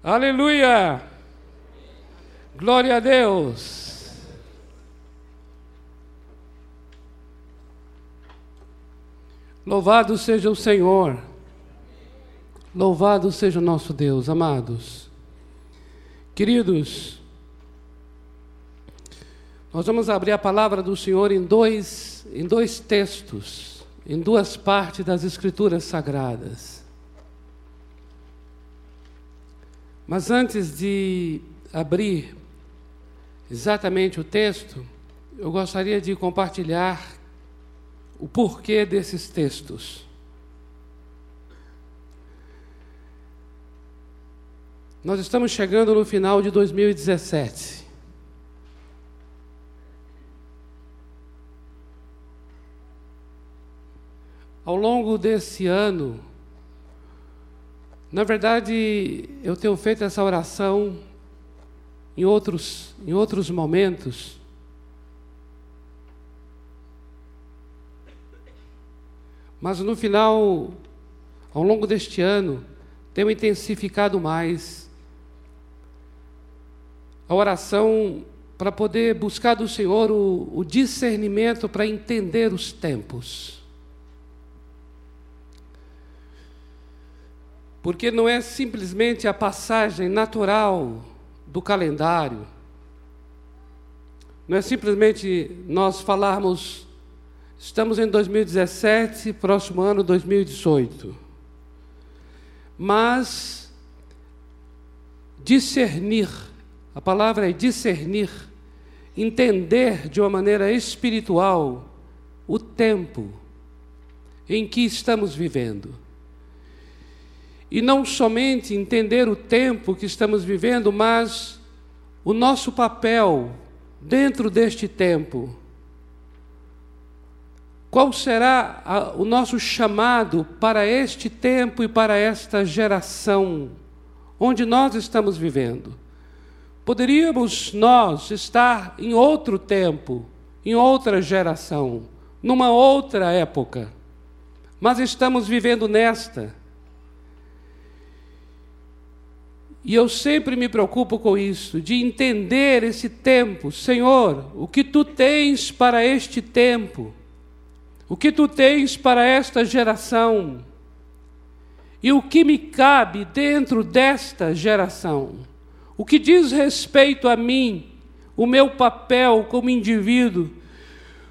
Aleluia! Glória a Deus! Louvado seja o Senhor, louvado seja o nosso Deus, amados. Queridos, nós vamos abrir a palavra do Senhor em dois, em dois textos, em duas partes das Escrituras Sagradas. Mas antes de abrir exatamente o texto, eu gostaria de compartilhar o porquê desses textos. Nós estamos chegando no final de 2017. Ao longo desse ano, na verdade, eu tenho feito essa oração em outros, em outros momentos. Mas no final, ao longo deste ano, tenho intensificado mais a oração para poder buscar do Senhor o, o discernimento para entender os tempos. Porque não é simplesmente a passagem natural do calendário, não é simplesmente nós falarmos, estamos em 2017, próximo ano 2018, mas discernir, a palavra é discernir, entender de uma maneira espiritual o tempo em que estamos vivendo. E não somente entender o tempo que estamos vivendo, mas o nosso papel dentro deste tempo. Qual será a, o nosso chamado para este tempo e para esta geração onde nós estamos vivendo? Poderíamos nós estar em outro tempo, em outra geração, numa outra época, mas estamos vivendo nesta. E eu sempre me preocupo com isso, de entender esse tempo. Senhor, o que tu tens para este tempo? O que tu tens para esta geração? E o que me cabe dentro desta geração? O que diz respeito a mim, o meu papel como indivíduo?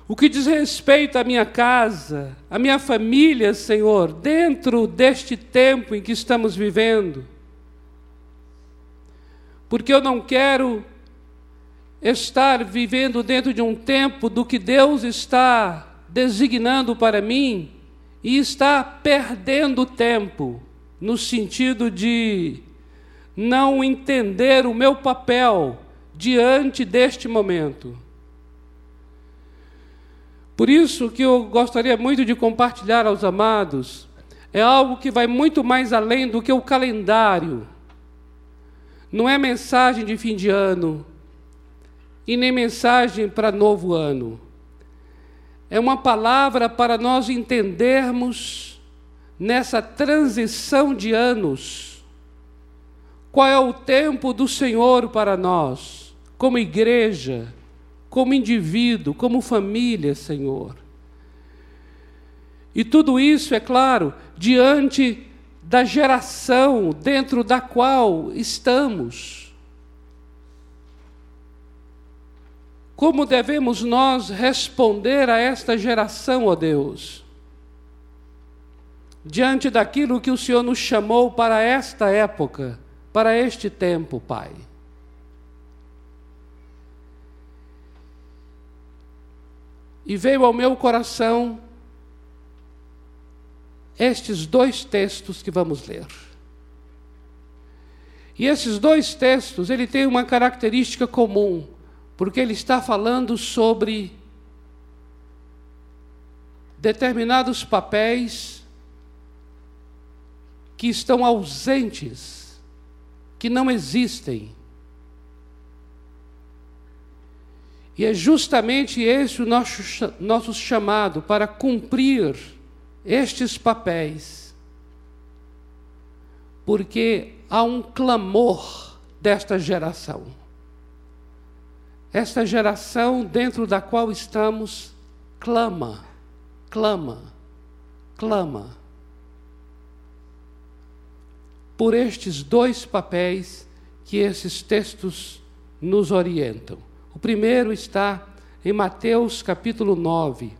O que diz respeito à minha casa, à minha família, Senhor, dentro deste tempo em que estamos vivendo? Porque eu não quero estar vivendo dentro de um tempo do que Deus está designando para mim e está perdendo tempo, no sentido de não entender o meu papel diante deste momento. Por isso que eu gostaria muito de compartilhar aos amados, é algo que vai muito mais além do que o calendário não é mensagem de fim de ano e nem mensagem para novo ano. É uma palavra para nós entendermos nessa transição de anos qual é o tempo do Senhor para nós, como igreja, como indivíduo, como família, Senhor. E tudo isso, é claro, diante da geração dentro da qual estamos. Como devemos nós responder a esta geração, ó Deus? Diante daquilo que o Senhor nos chamou para esta época, para este tempo, Pai. E veio ao meu coração estes dois textos que vamos ler. E esses dois textos, ele tem uma característica comum, porque ele está falando sobre determinados papéis que estão ausentes, que não existem. E é justamente esse o nosso, nosso chamado para cumprir estes papéis, porque há um clamor desta geração. Esta geração dentro da qual estamos clama, clama, clama por estes dois papéis que esses textos nos orientam. O primeiro está em Mateus capítulo 9,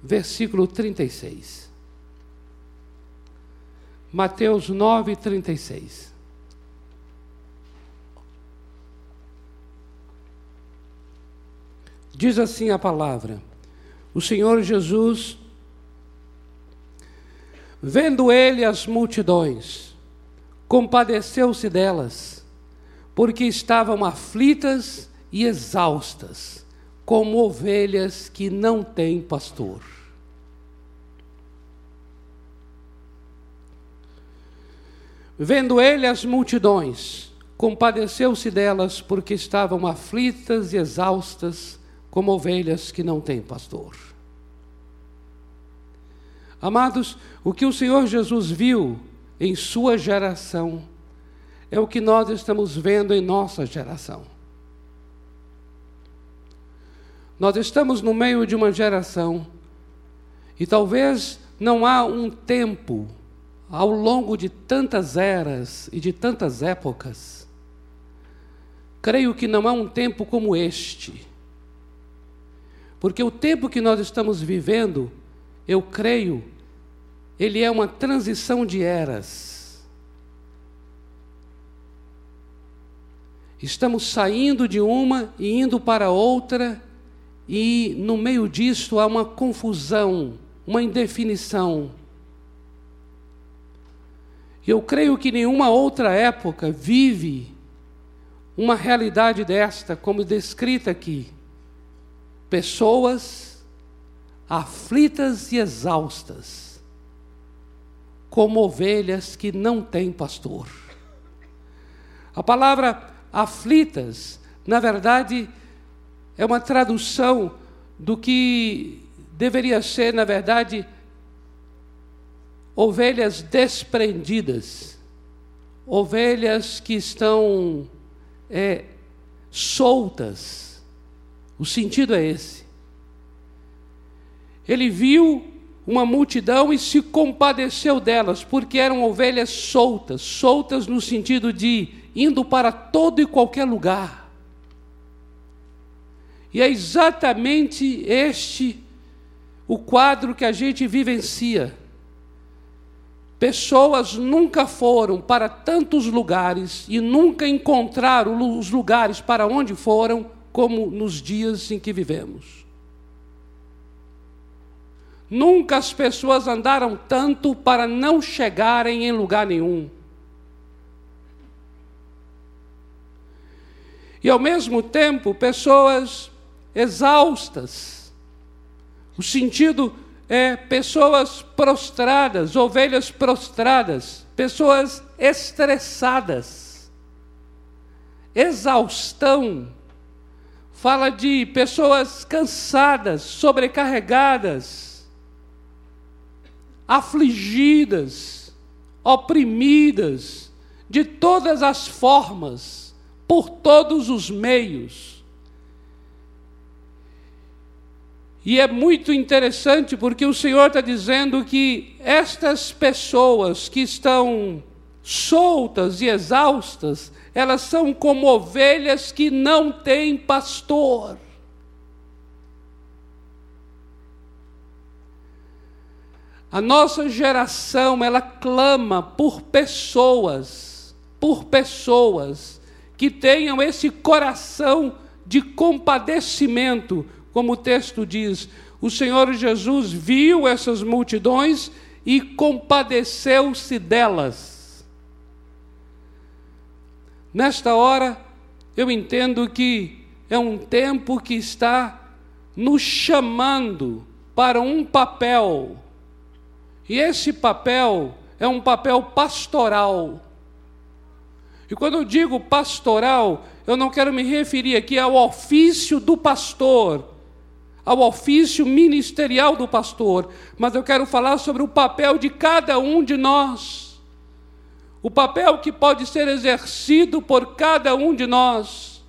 versículo 36. Mateus 9, 36. Diz assim a palavra: O Senhor Jesus, vendo ele as multidões, compadeceu-se delas, porque estavam aflitas e exaustas, como ovelhas que não têm pastor. Vendo ele as multidões, compadeceu-se delas, porque estavam aflitas e exaustas, como ovelhas que não têm pastor. Amados, o que o Senhor Jesus viu em sua geração é o que nós estamos vendo em nossa geração. Nós estamos no meio de uma geração e talvez não há um tempo ao longo de tantas eras e de tantas épocas. Creio que não há um tempo como este. Porque o tempo que nós estamos vivendo, eu creio, ele é uma transição de eras. Estamos saindo de uma e indo para outra, e no meio disso há uma confusão, uma indefinição. E eu creio que nenhuma outra época vive uma realidade desta, como descrita aqui. Pessoas aflitas e exaustas como ovelhas que não têm pastor. A palavra aflitas, na verdade, é uma tradução do que deveria ser, na verdade, ovelhas desprendidas, ovelhas que estão é, soltas. O sentido é esse. Ele viu uma multidão e se compadeceu delas, porque eram ovelhas soltas, soltas no sentido de indo para todo e qualquer lugar. E é exatamente este o quadro que a gente vivencia. Pessoas nunca foram para tantos lugares e nunca encontraram os lugares para onde foram, como nos dias em que vivemos. Nunca as pessoas andaram tanto para não chegarem em lugar nenhum. E ao mesmo tempo, pessoas exaustas. O sentido é pessoas prostradas, ovelhas prostradas, pessoas estressadas. Exaustão fala de pessoas cansadas, sobrecarregadas afligidas, oprimidas, de todas as formas, por todos os meios. E é muito interessante porque o Senhor está dizendo que estas pessoas que estão soltas e exaustas, elas são como ovelhas que não têm pastor. A nossa geração, ela clama por pessoas, por pessoas que tenham esse coração de compadecimento, como o texto diz. O Senhor Jesus viu essas multidões e compadeceu-se delas. Nesta hora, eu entendo que é um tempo que está nos chamando para um papel e esse papel é um papel pastoral. E quando eu digo pastoral, eu não quero me referir aqui ao ofício do pastor, ao ofício ministerial do pastor, mas eu quero falar sobre o papel de cada um de nós. o papel que pode ser exercido por cada um de nós.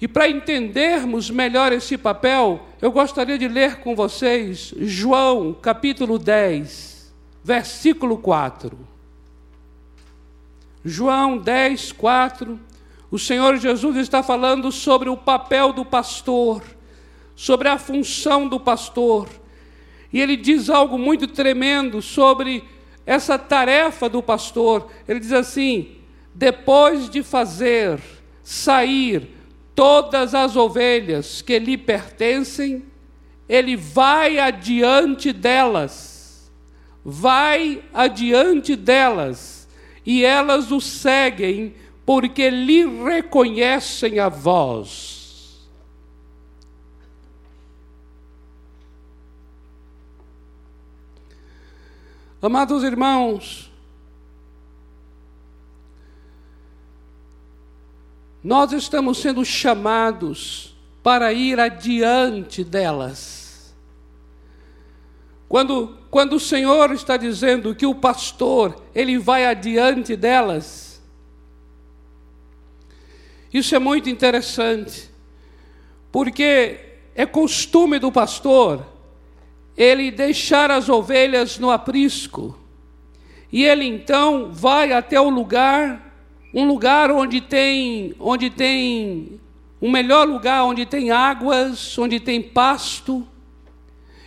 E para entendermos melhor esse papel, eu gostaria de ler com vocês João, capítulo 10, versículo 4. João 10, 4. O Senhor Jesus está falando sobre o papel do pastor, sobre a função do pastor. E ele diz algo muito tremendo sobre essa tarefa do pastor. Ele diz assim: depois de fazer sair todas as ovelhas que lhe pertencem, ele vai adiante delas, vai adiante delas, e elas o seguem, porque lhe reconhecem a voz. Amados irmãos, nós estamos sendo chamados para ir adiante delas. Quando, quando o Senhor está dizendo que o pastor, ele vai adiante delas, isso é muito interessante, porque é costume do pastor ele deixar as ovelhas no aprisco. E ele então vai até o lugar, um lugar onde tem, onde tem um melhor lugar, onde tem águas, onde tem pasto.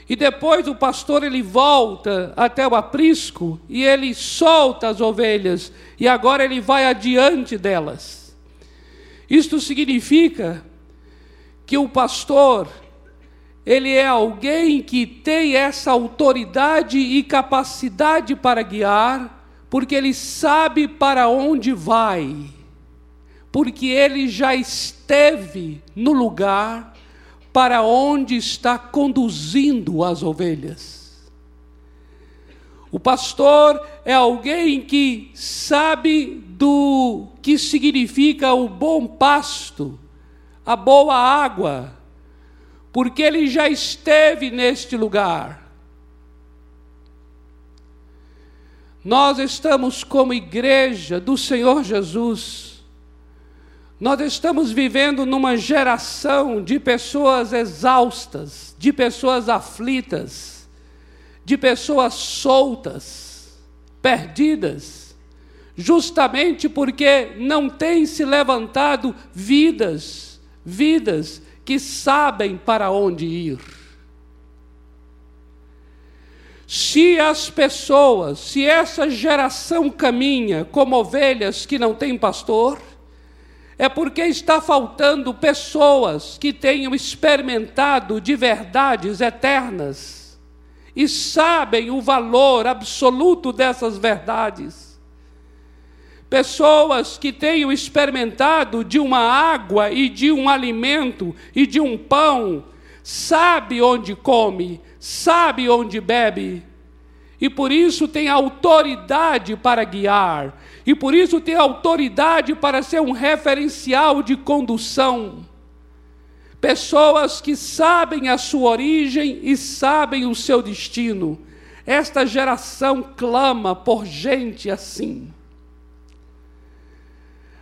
E depois o pastor ele volta até o aprisco e ele solta as ovelhas e agora ele vai adiante delas. Isto significa que o pastor ele é alguém que tem essa autoridade e capacidade para guiar, porque ele sabe para onde vai, porque ele já esteve no lugar para onde está conduzindo as ovelhas. O pastor é alguém que sabe do que significa o bom pasto, a boa água, porque ele já esteve neste lugar. Nós estamos como igreja do Senhor Jesus. Nós estamos vivendo numa geração de pessoas exaustas, de pessoas aflitas, de pessoas soltas, perdidas, justamente porque não tem se levantado vidas, vidas que sabem para onde ir. Se as pessoas, se essa geração caminha como ovelhas que não têm pastor, é porque está faltando pessoas que tenham experimentado de verdades eternas e sabem o valor absoluto dessas verdades pessoas que tenham experimentado de uma água e de um alimento e de um pão, sabe onde come, sabe onde bebe, e por isso tem autoridade para guiar, e por isso tem autoridade para ser um referencial de condução. Pessoas que sabem a sua origem e sabem o seu destino. Esta geração clama por gente assim.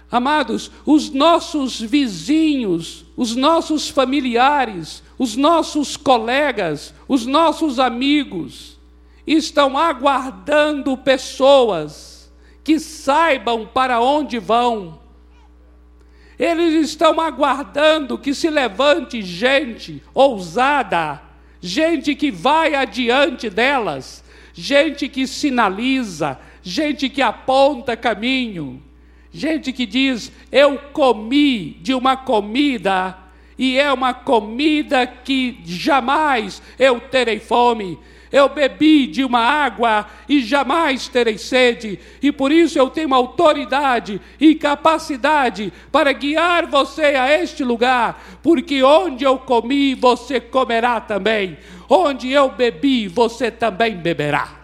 Amados, os nossos vizinhos, os nossos familiares, os nossos colegas, os nossos amigos estão aguardando pessoas que saibam para onde vão. Eles estão aguardando que se levante gente ousada, gente que vai adiante delas, gente que sinaliza, gente que aponta caminho. Gente que diz: Eu comi de uma comida, e é uma comida que jamais eu terei fome. Eu bebi de uma água e jamais terei sede, e por isso eu tenho autoridade e capacidade para guiar você a este lugar, porque onde eu comi, você comerá também, onde eu bebi, você também beberá.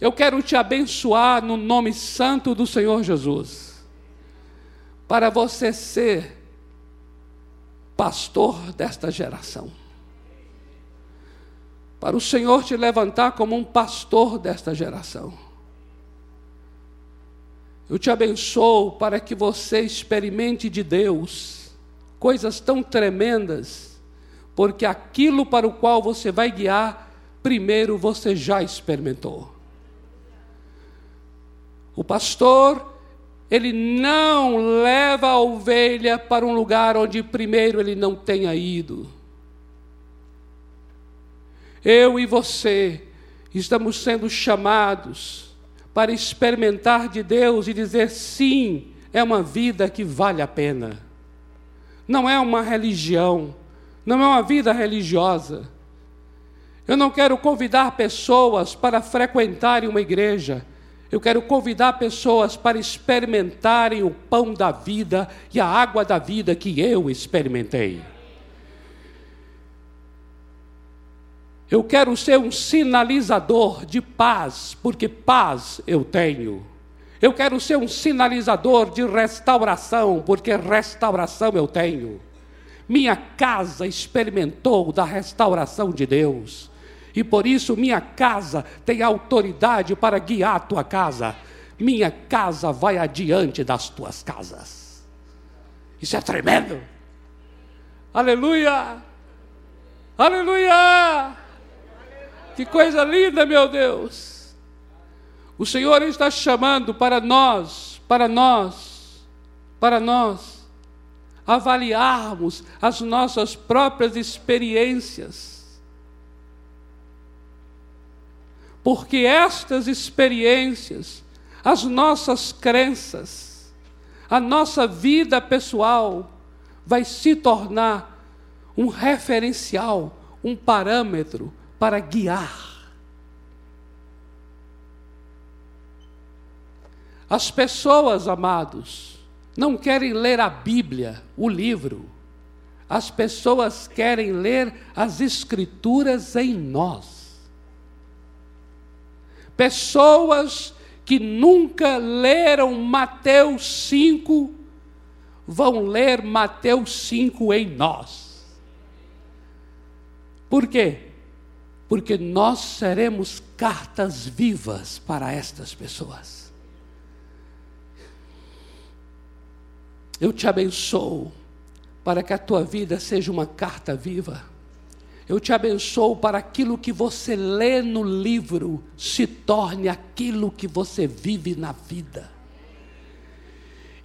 Eu quero te abençoar no nome santo do Senhor Jesus, para você ser pastor desta geração. Para o Senhor te levantar como um pastor desta geração. Eu te abençoo para que você experimente de Deus coisas tão tremendas, porque aquilo para o qual você vai guiar, primeiro você já experimentou. O pastor, ele não leva a ovelha para um lugar onde primeiro ele não tenha ido. Eu e você estamos sendo chamados para experimentar de Deus e dizer sim, é uma vida que vale a pena. Não é uma religião, não é uma vida religiosa. Eu não quero convidar pessoas para frequentarem uma igreja. Eu quero convidar pessoas para experimentarem o pão da vida e a água da vida que eu experimentei. Eu quero ser um sinalizador de paz, porque paz eu tenho. Eu quero ser um sinalizador de restauração, porque restauração eu tenho. Minha casa experimentou da restauração de Deus. E por isso minha casa tem autoridade para guiar a tua casa. Minha casa vai adiante das tuas casas. Isso é tremendo. Aleluia! Aleluia! Que coisa linda, meu Deus! O Senhor está chamando para nós, para nós, para nós, avaliarmos as nossas próprias experiências. Porque estas experiências, as nossas crenças, a nossa vida pessoal vai se tornar um referencial, um parâmetro para guiar. As pessoas, amados, não querem ler a Bíblia, o livro. As pessoas querem ler as Escrituras em nós. Pessoas que nunca leram Mateus 5 vão ler Mateus 5 em nós. Por quê? Porque nós seremos cartas vivas para estas pessoas. Eu te abençoo para que a tua vida seja uma carta viva. Eu te abençoo para aquilo que você lê no livro se torne aquilo que você vive na vida.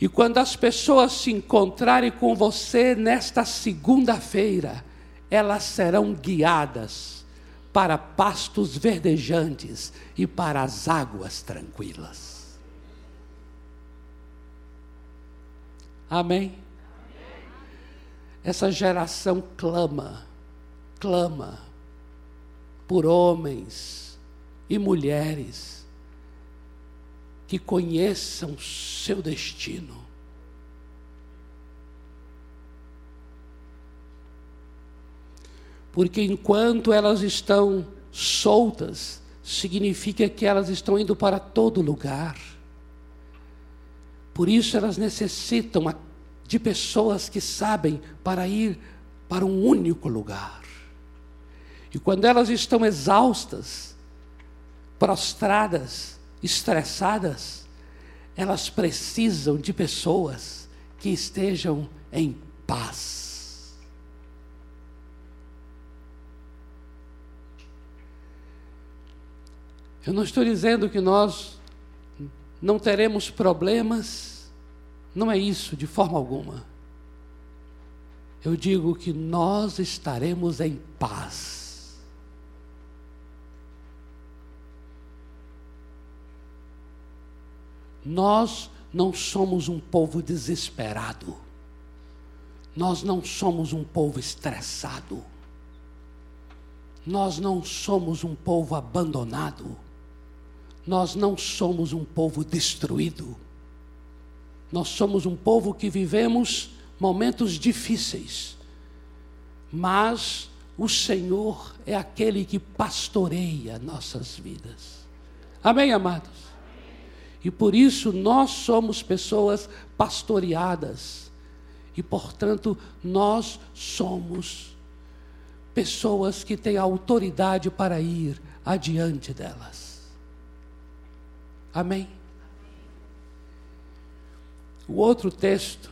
E quando as pessoas se encontrarem com você nesta segunda-feira, elas serão guiadas para pastos verdejantes e para as águas tranquilas. Amém? Essa geração clama, clama por homens e mulheres que conheçam seu destino Porque enquanto elas estão soltas, significa que elas estão indo para todo lugar. Por isso elas necessitam de pessoas que sabem para ir para um único lugar. E quando elas estão exaustas, prostradas, estressadas, elas precisam de pessoas que estejam em paz. Eu não estou dizendo que nós não teremos problemas, não é isso de forma alguma. Eu digo que nós estaremos em paz. Nós não somos um povo desesperado. Nós não somos um povo estressado. Nós não somos um povo abandonado. Nós não somos um povo destruído. Nós somos um povo que vivemos momentos difíceis. Mas o Senhor é aquele que pastoreia nossas vidas. Amém, amados? E por isso nós somos pessoas pastoreadas. E portanto, nós somos pessoas que têm autoridade para ir adiante delas. Amém? O outro texto,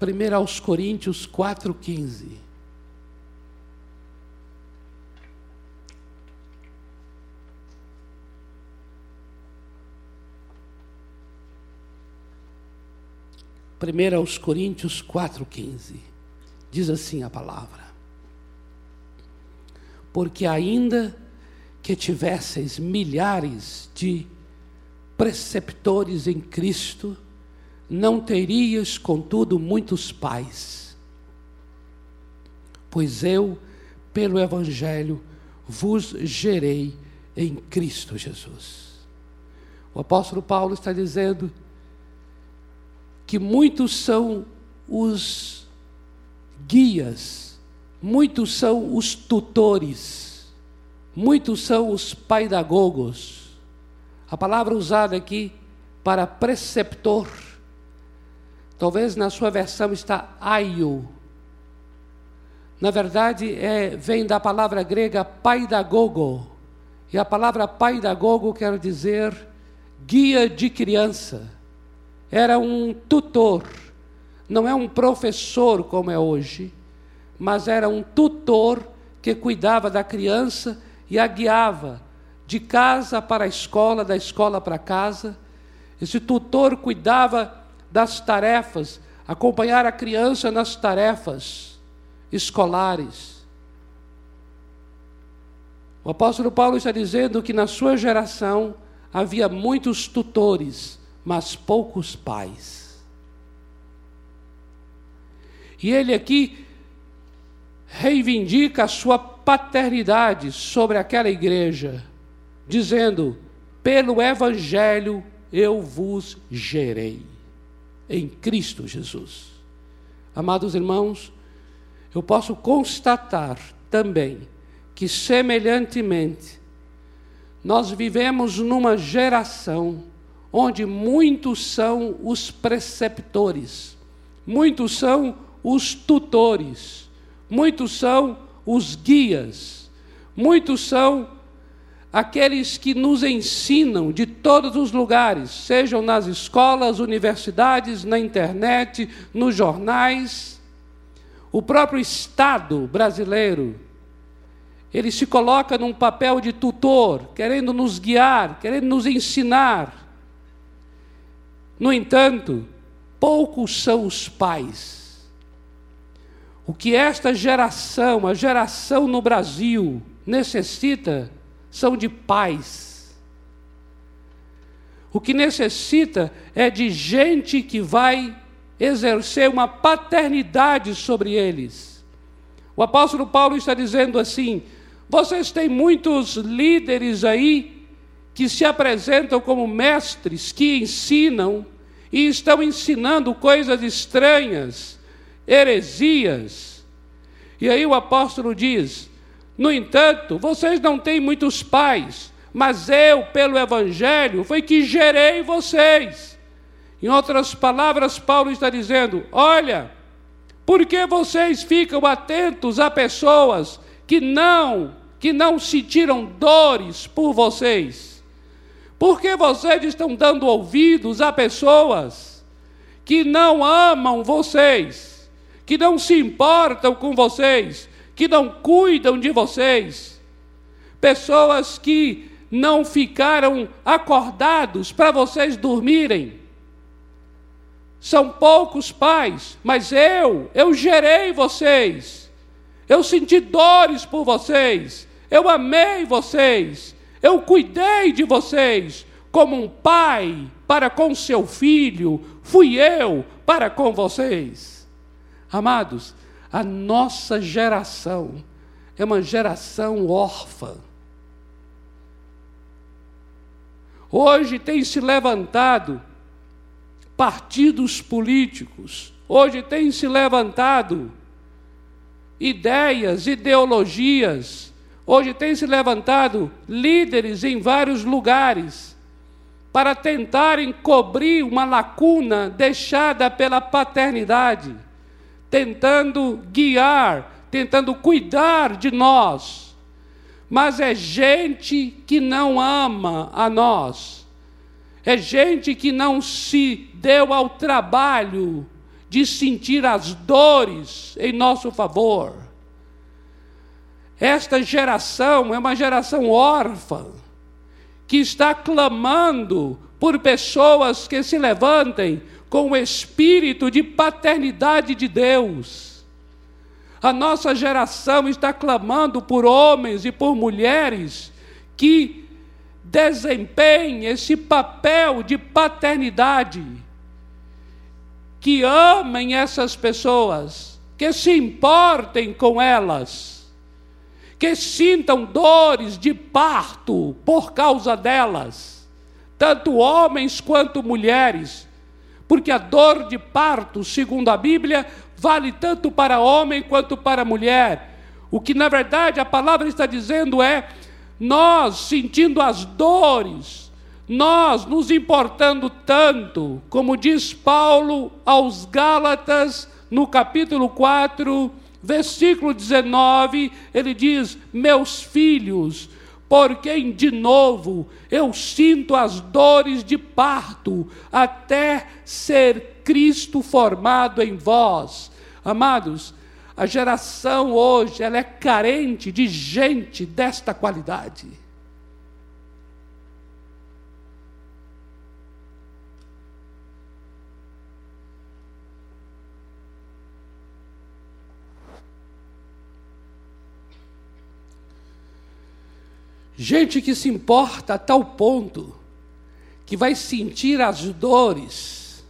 1 aos Coríntios 4,15. Primeiro aos Coríntios 4,15. Diz assim a palavra. Porque ainda que tivesseis milhares de preceptores em Cristo, não terias, contudo, muitos pais. Pois eu, pelo Evangelho, vos gerei em Cristo Jesus. O apóstolo Paulo está dizendo que muitos são os guias, muitos são os tutores, muitos são os paidagogos. A palavra usada aqui para preceptor, talvez na sua versão está aio. Na verdade, é, vem da palavra grega paidagogo. E a palavra paidagogo quer dizer guia de criança era um tutor, não é um professor como é hoje, mas era um tutor que cuidava da criança e a guiava de casa para a escola, da escola para casa. Esse tutor cuidava das tarefas, acompanhar a criança nas tarefas escolares. O apóstolo Paulo está dizendo que na sua geração havia muitos tutores, mas poucos pais. E ele aqui reivindica a sua paternidade sobre aquela igreja, dizendo: pelo Evangelho eu vos gerei, em Cristo Jesus. Amados irmãos, eu posso constatar também que, semelhantemente, nós vivemos numa geração onde muitos são os preceptores, muitos são os tutores, muitos são os guias, muitos são aqueles que nos ensinam de todos os lugares, sejam nas escolas, universidades, na internet, nos jornais. O próprio Estado brasileiro, ele se coloca num papel de tutor, querendo nos guiar, querendo nos ensinar. No entanto, poucos são os pais. O que esta geração, a geração no Brasil, necessita são de pais. O que necessita é de gente que vai exercer uma paternidade sobre eles. O apóstolo Paulo está dizendo assim: vocês têm muitos líderes aí que se apresentam como mestres, que ensinam e estão ensinando coisas estranhas, heresias. E aí o apóstolo diz: No entanto, vocês não têm muitos pais, mas eu, pelo Evangelho, foi que gerei vocês. Em outras palavras, Paulo está dizendo: Olha, por que vocês ficam atentos a pessoas que não, que não sentiram dores por vocês? Por que vocês estão dando ouvidos a pessoas que não amam vocês, que não se importam com vocês, que não cuidam de vocês? Pessoas que não ficaram acordados para vocês dormirem. São poucos pais, mas eu, eu gerei vocês. Eu senti dores por vocês. Eu amei vocês. Eu cuidei de vocês como um pai para com seu filho, fui eu para com vocês. Amados, a nossa geração é uma geração órfã. Hoje tem se levantado partidos políticos, hoje tem se levantado ideias, ideologias Hoje tem se levantado líderes em vários lugares para tentarem cobrir uma lacuna deixada pela paternidade, tentando guiar, tentando cuidar de nós, mas é gente que não ama a nós, é gente que não se deu ao trabalho de sentir as dores em nosso favor. Esta geração é uma geração órfã, que está clamando por pessoas que se levantem com o espírito de paternidade de Deus. A nossa geração está clamando por homens e por mulheres que desempenhem esse papel de paternidade, que amem essas pessoas, que se importem com elas, que sintam dores de parto por causa delas, tanto homens quanto mulheres porque a dor de parto, segundo a Bíblia, vale tanto para homem quanto para mulher. O que na verdade a palavra está dizendo é: nós sentindo as dores, nós nos importando tanto, como diz Paulo aos Gálatas, no capítulo 4, versículo 19, ele diz: Meus filhos, por quem de novo eu sinto as dores de parto, até ser Cristo formado em vós. Amados, a geração hoje ela é carente de gente desta qualidade. Gente que se importa a tal ponto que vai sentir as dores,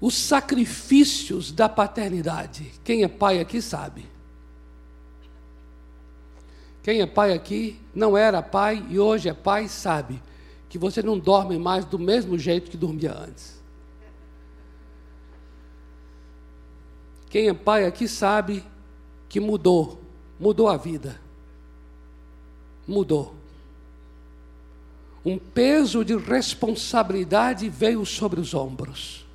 os sacrifícios da paternidade. Quem é pai aqui sabe. Quem é pai aqui, não era pai e hoje é pai, sabe que você não dorme mais do mesmo jeito que dormia antes. Quem é pai aqui sabe que mudou, mudou a vida mudou. Um peso de responsabilidade veio sobre os ombros.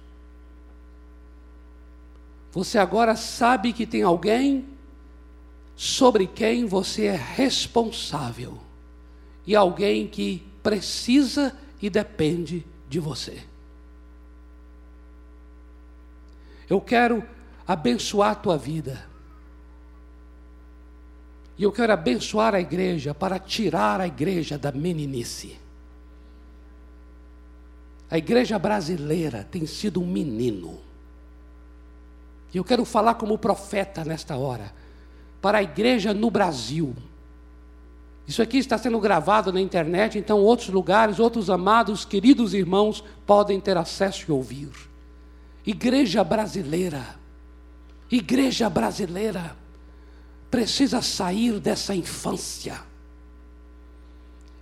Você agora sabe que tem alguém sobre quem você é responsável e alguém que precisa e depende de você. Eu quero abençoar a tua vida. E eu quero abençoar a igreja para tirar a igreja da meninice. A igreja brasileira tem sido um menino. E eu quero falar como profeta nesta hora, para a igreja no Brasil. Isso aqui está sendo gravado na internet, então outros lugares, outros amados, queridos irmãos podem ter acesso e ouvir. Igreja brasileira, igreja brasileira, precisa sair dessa infância.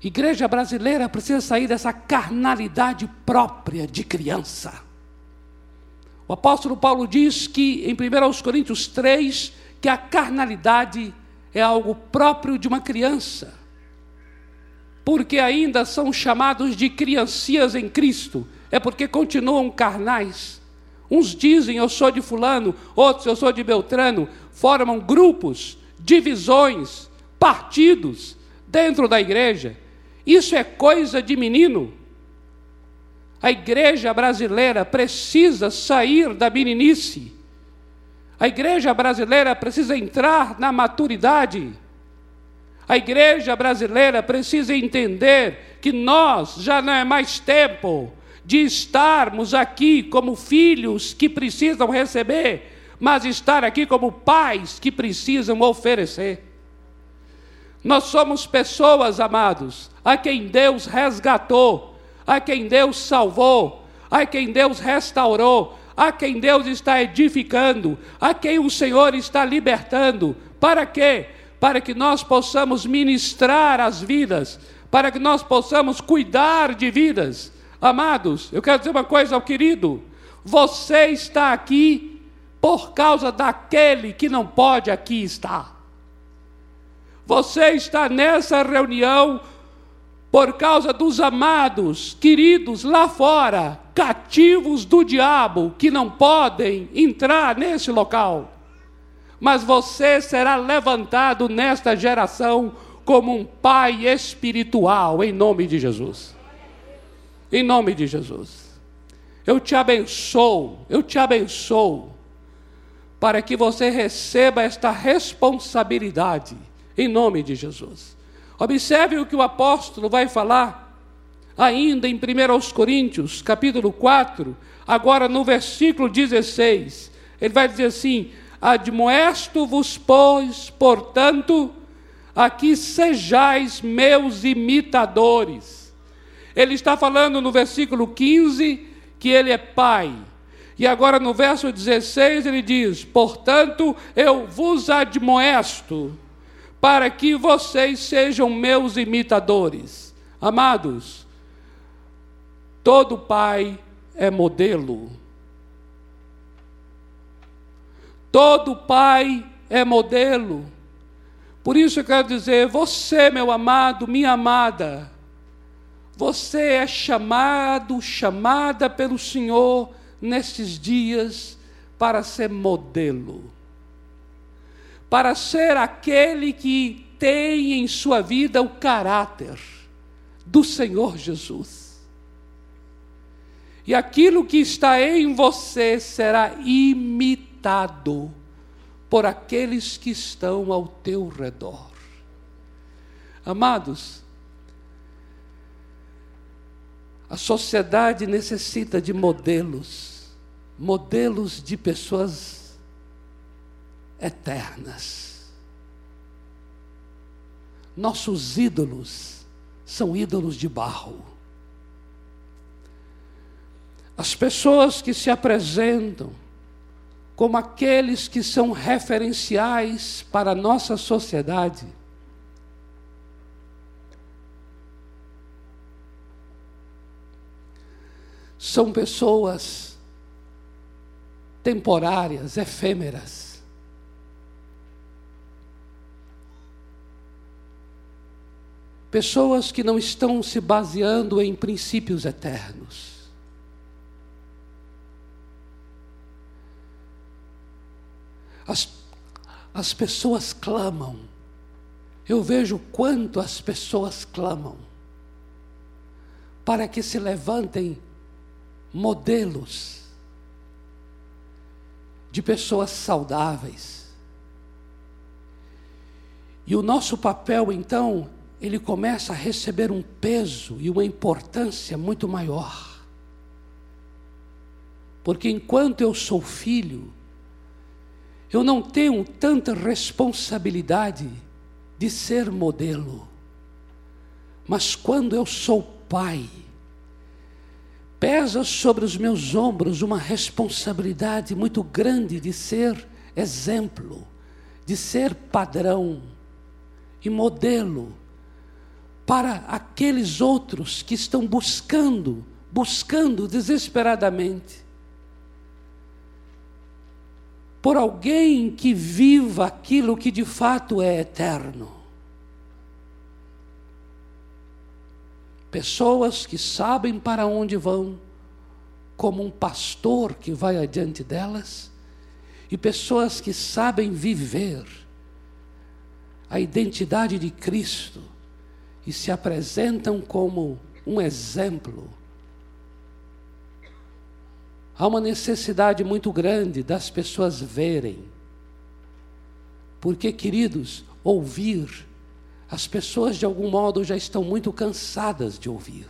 Igreja brasileira precisa sair dessa carnalidade própria de criança. O apóstolo Paulo diz que em 1 Coríntios 3 que a carnalidade é algo próprio de uma criança. Porque ainda são chamados de criancias em Cristo, é porque continuam carnais. Uns dizem eu sou de fulano, outros eu sou de Beltrano, formam grupos divisões, partidos dentro da igreja. Isso é coisa de menino. A igreja brasileira precisa sair da meninice. A igreja brasileira precisa entrar na maturidade. A igreja brasileira precisa entender que nós já não é mais tempo de estarmos aqui como filhos que precisam receber mas estar aqui como pais que precisam oferecer. Nós somos pessoas, amados, a quem Deus resgatou, a quem Deus salvou, a quem Deus restaurou, a quem Deus está edificando, a quem o Senhor está libertando. Para quê? Para que nós possamos ministrar as vidas, para que nós possamos cuidar de vidas. Amados, eu quero dizer uma coisa ao querido: você está aqui por causa daquele que não pode aqui estar. Você está nessa reunião por causa dos amados, queridos lá fora, cativos do diabo, que não podem entrar nesse local. mas você será levantado nesta geração como um pai espiritual, em nome de Jesus. Em nome de Jesus. Eu te abençoo, eu te abençoo, para que você receba esta responsabilidade, em nome de Jesus. Observe o que o apóstolo vai falar ainda em 1 Coríntios, capítulo 4, agora no versículo 16. Ele vai dizer assim: Admoesto-vos, pois, portanto, aqui sejais meus imitadores. Ele está falando no versículo 15 que ele é pai. E agora no verso 16 ele diz: Portanto, eu vos admoesto, para que vocês sejam meus imitadores. Amados, todo pai é modelo. Todo pai é modelo. Por isso eu quero dizer, você, meu amado, minha amada, você é chamado, chamada pelo Senhor nestes dias para ser modelo. Para ser aquele que tem em sua vida o caráter do Senhor Jesus. E aquilo que está em você será imitado por aqueles que estão ao teu redor. Amados, a sociedade necessita de modelos, modelos de pessoas eternas. Nossos ídolos são ídolos de barro. As pessoas que se apresentam como aqueles que são referenciais para a nossa sociedade. São pessoas temporárias, efêmeras. Pessoas que não estão se baseando em princípios eternos. As, as pessoas clamam. Eu vejo quanto as pessoas clamam para que se levantem modelos de pessoas saudáveis. E o nosso papel, então, ele começa a receber um peso e uma importância muito maior. Porque enquanto eu sou filho, eu não tenho tanta responsabilidade de ser modelo. Mas quando eu sou pai, pesa sobre os meus ombros uma responsabilidade muito grande de ser exemplo, de ser padrão e modelo para aqueles outros que estão buscando, buscando desesperadamente por alguém que viva aquilo que de fato é eterno. Pessoas que sabem para onde vão, como um pastor que vai adiante delas, e pessoas que sabem viver a identidade de Cristo e se apresentam como um exemplo Há uma necessidade muito grande das pessoas verem. Porque, queridos, ouvir, as pessoas de algum modo já estão muito cansadas de ouvir.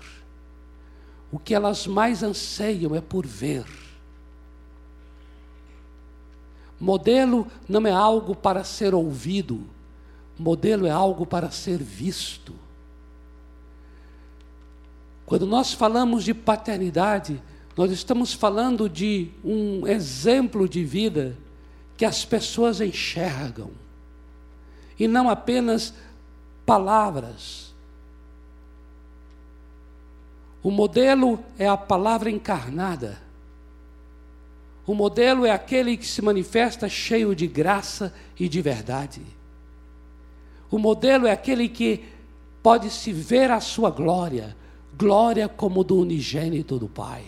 O que elas mais anseiam é por ver. Modelo não é algo para ser ouvido, modelo é algo para ser visto. Quando nós falamos de paternidade, nós estamos falando de um exemplo de vida que as pessoas enxergam, e não apenas palavras. O modelo é a palavra encarnada. O modelo é aquele que se manifesta cheio de graça e de verdade. O modelo é aquele que pode se ver a sua glória, glória como do unigênito do Pai.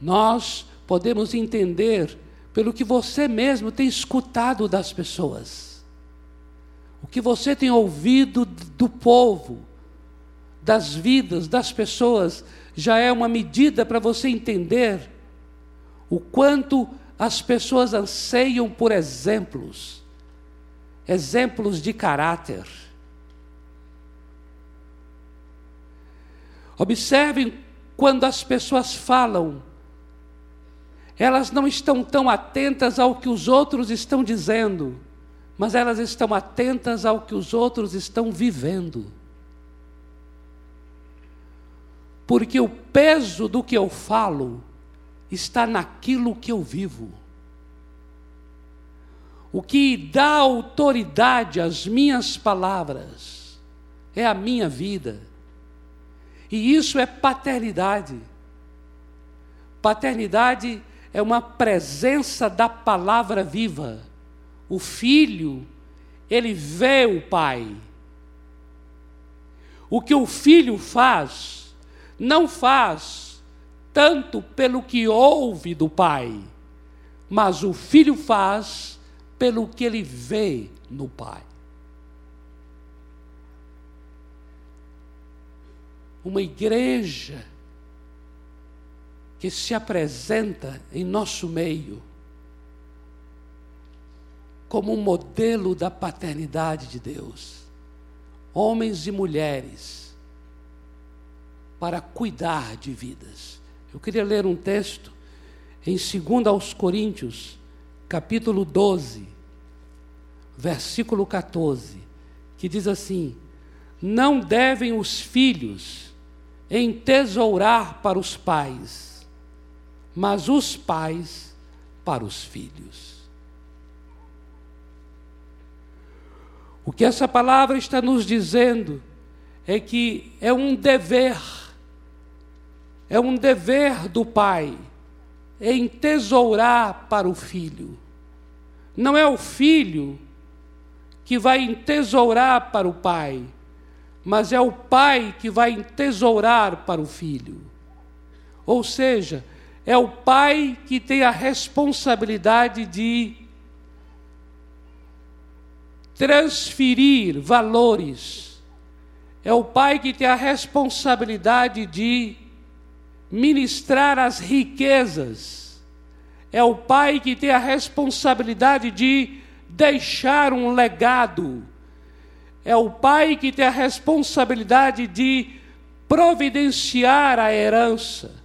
Nós podemos entender pelo que você mesmo tem escutado das pessoas, o que você tem ouvido do povo, das vidas das pessoas, já é uma medida para você entender o quanto as pessoas anseiam por exemplos, exemplos de caráter. Observem quando as pessoas falam elas não estão tão atentas ao que os outros estão dizendo, mas elas estão atentas ao que os outros estão vivendo. Porque o peso do que eu falo está naquilo que eu vivo. O que dá autoridade às minhas palavras é a minha vida. E isso é paternidade. Paternidade é uma presença da palavra viva. O filho, ele vê o pai. O que o filho faz, não faz tanto pelo que ouve do pai, mas o filho faz pelo que ele vê no pai. Uma igreja que se apresenta em nosso meio como um modelo da paternidade de Deus. Homens e mulheres para cuidar de vidas. Eu queria ler um texto em 2 aos Coríntios, capítulo 12, versículo 14, que diz assim: Não devem os filhos entesourar para os pais, mas os pais para os filhos. O que essa palavra está nos dizendo é que é um dever, é um dever do pai entesourar para o filho. Não é o filho que vai entesourar para o pai, mas é o pai que vai entesourar para o filho. Ou seja, é o pai que tem a responsabilidade de transferir valores. É o pai que tem a responsabilidade de ministrar as riquezas. É o pai que tem a responsabilidade de deixar um legado. É o pai que tem a responsabilidade de providenciar a herança.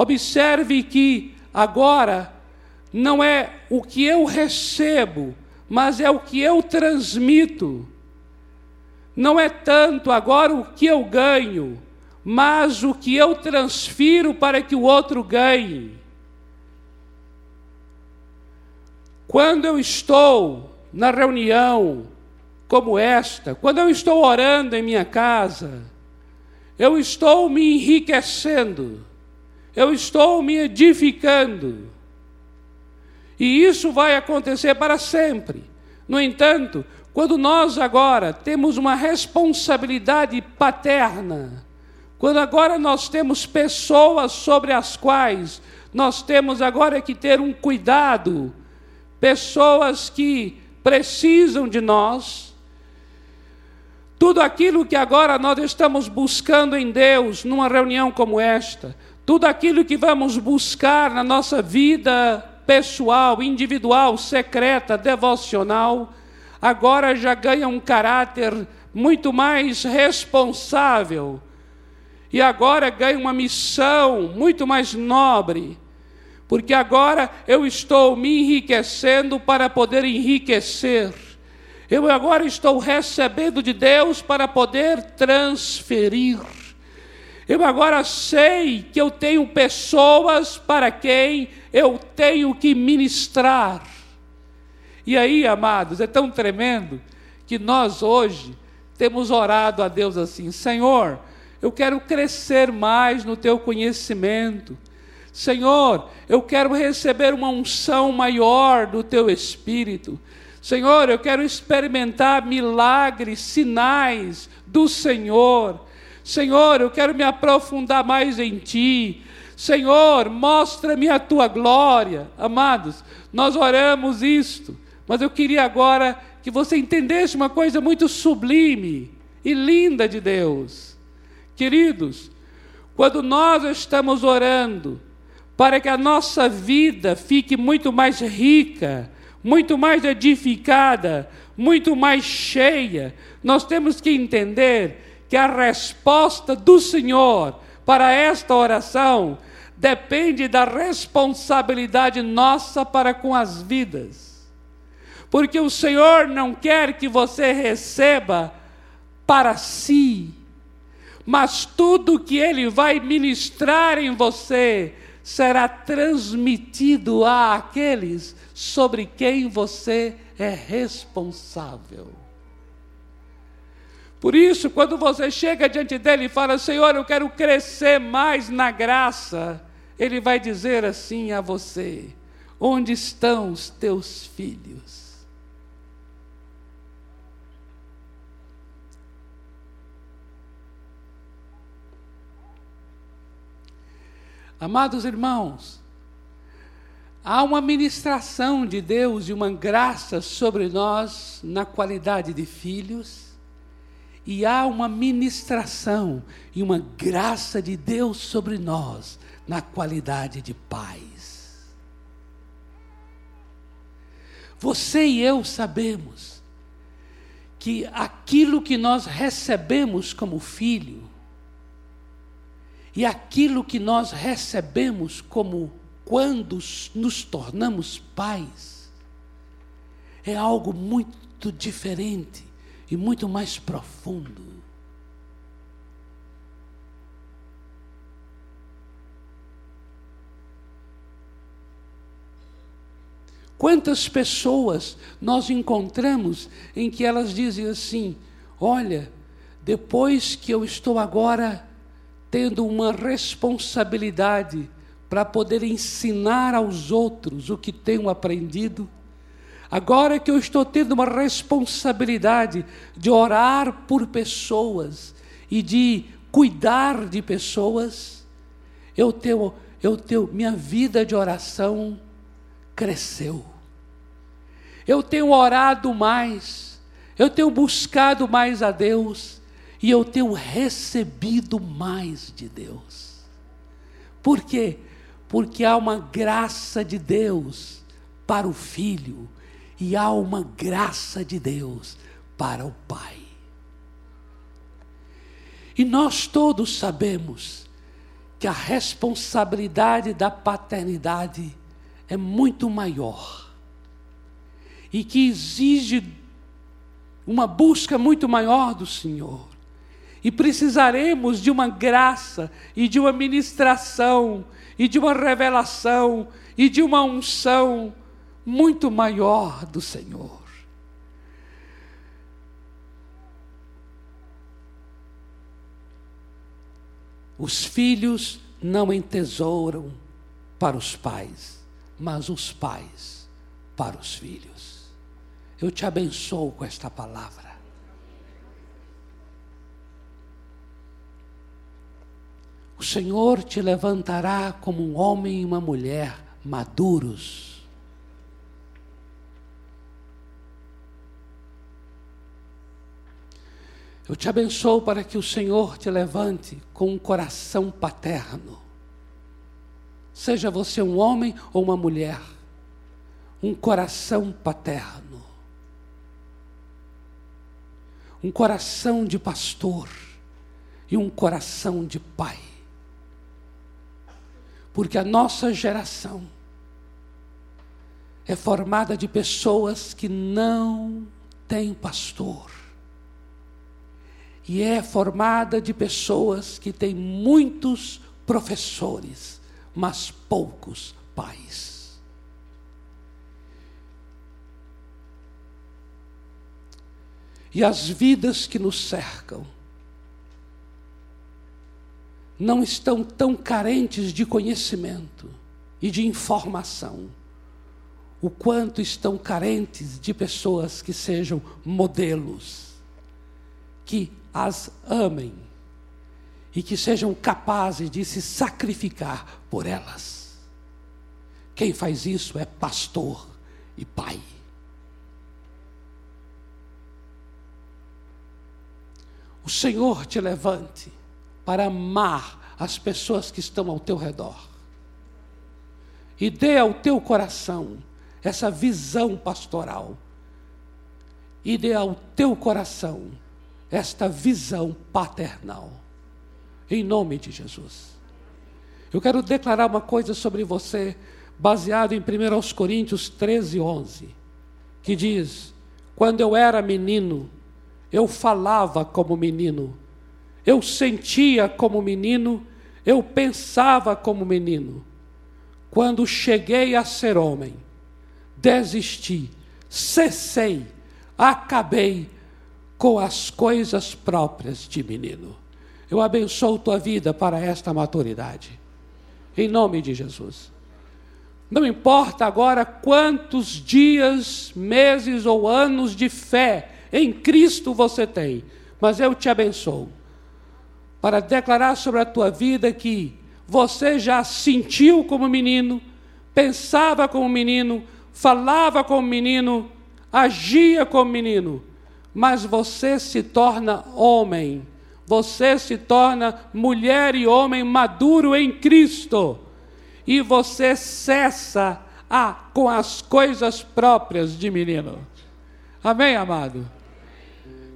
Observe que agora não é o que eu recebo, mas é o que eu transmito. Não é tanto agora o que eu ganho, mas o que eu transfiro para que o outro ganhe. Quando eu estou na reunião como esta, quando eu estou orando em minha casa, eu estou me enriquecendo eu estou me edificando. E isso vai acontecer para sempre. No entanto, quando nós agora temos uma responsabilidade paterna, quando agora nós temos pessoas sobre as quais nós temos agora que ter um cuidado, pessoas que precisam de nós, tudo aquilo que agora nós estamos buscando em Deus numa reunião como esta, tudo aquilo que vamos buscar na nossa vida pessoal, individual, secreta, devocional, agora já ganha um caráter muito mais responsável. E agora ganha uma missão muito mais nobre, porque agora eu estou me enriquecendo para poder enriquecer. Eu agora estou recebendo de Deus para poder transferir. Eu agora sei que eu tenho pessoas para quem eu tenho que ministrar. E aí, amados, é tão tremendo que nós hoje temos orado a Deus assim: Senhor, eu quero crescer mais no teu conhecimento. Senhor, eu quero receber uma unção maior do teu espírito. Senhor, eu quero experimentar milagres, sinais do Senhor. Senhor, eu quero me aprofundar mais em Ti. Senhor, mostra-me a Tua glória. Amados, nós oramos isto, mas eu queria agora que você entendesse uma coisa muito sublime e linda de Deus. Queridos, quando nós estamos orando para que a nossa vida fique muito mais rica, muito mais edificada, muito mais cheia, nós temos que entender que a resposta do Senhor para esta oração depende da responsabilidade nossa para com as vidas. Porque o Senhor não quer que você receba para si, mas tudo que Ele vai ministrar em você será transmitido àqueles sobre quem você é responsável. Por isso, quando você chega diante dele e fala, Senhor, eu quero crescer mais na graça, ele vai dizer assim a você: Onde estão os teus filhos? Amados irmãos, há uma ministração de Deus e uma graça sobre nós na qualidade de filhos, e há uma ministração e uma graça de Deus sobre nós na qualidade de pais. Você e eu sabemos que aquilo que nós recebemos como filho, e aquilo que nós recebemos como quando nos tornamos pais, é algo muito diferente e muito mais profundo. Quantas pessoas nós encontramos em que elas dizem assim: olha, depois que eu estou agora tendo uma responsabilidade para poder ensinar aos outros o que tenho aprendido. Agora que eu estou tendo uma responsabilidade de orar por pessoas e de cuidar de pessoas, eu tenho, eu tenho, minha vida de oração cresceu. Eu tenho orado mais, eu tenho buscado mais a Deus e eu tenho recebido mais de Deus. Por quê? Porque há uma graça de Deus para o filho e há uma graça de Deus para o pai. E nós todos sabemos que a responsabilidade da paternidade é muito maior e que exige uma busca muito maior do Senhor. E precisaremos de uma graça e de uma ministração e de uma revelação e de uma unção muito maior do Senhor. Os filhos não entesouram para os pais, mas os pais para os filhos. Eu te abençoo com esta palavra. O Senhor te levantará como um homem e uma mulher maduros. Eu te abençoo para que o Senhor te levante com um coração paterno. Seja você um homem ou uma mulher, um coração paterno. Um coração de pastor e um coração de pai. Porque a nossa geração é formada de pessoas que não têm pastor. E é formada de pessoas que têm muitos professores, mas poucos pais. E as vidas que nos cercam não estão tão carentes de conhecimento e de informação, o quanto estão carentes de pessoas que sejam modelos, que as amem e que sejam capazes de se sacrificar por elas. Quem faz isso é pastor e pai. O Senhor te levante para amar as pessoas que estão ao teu redor. E dê ao teu coração essa visão pastoral. E dê ao teu coração esta visão paternal. Em nome de Jesus. Eu quero declarar uma coisa sobre você, baseado em 1 Coríntios 13, 11, que diz: Quando eu era menino, eu falava como menino, eu sentia como menino, eu pensava como menino. Quando cheguei a ser homem, desisti, cessei, acabei com as coisas próprias de menino. Eu abençoo tua vida para esta maturidade. Em nome de Jesus. Não importa agora quantos dias, meses ou anos de fé em Cristo você tem, mas eu te abençoo para declarar sobre a tua vida que você já sentiu como menino, pensava como menino, falava como menino, agia como menino, mas você se torna homem, você se torna mulher e homem maduro em Cristo, e você cessa a, com as coisas próprias de menino. Amém, amado?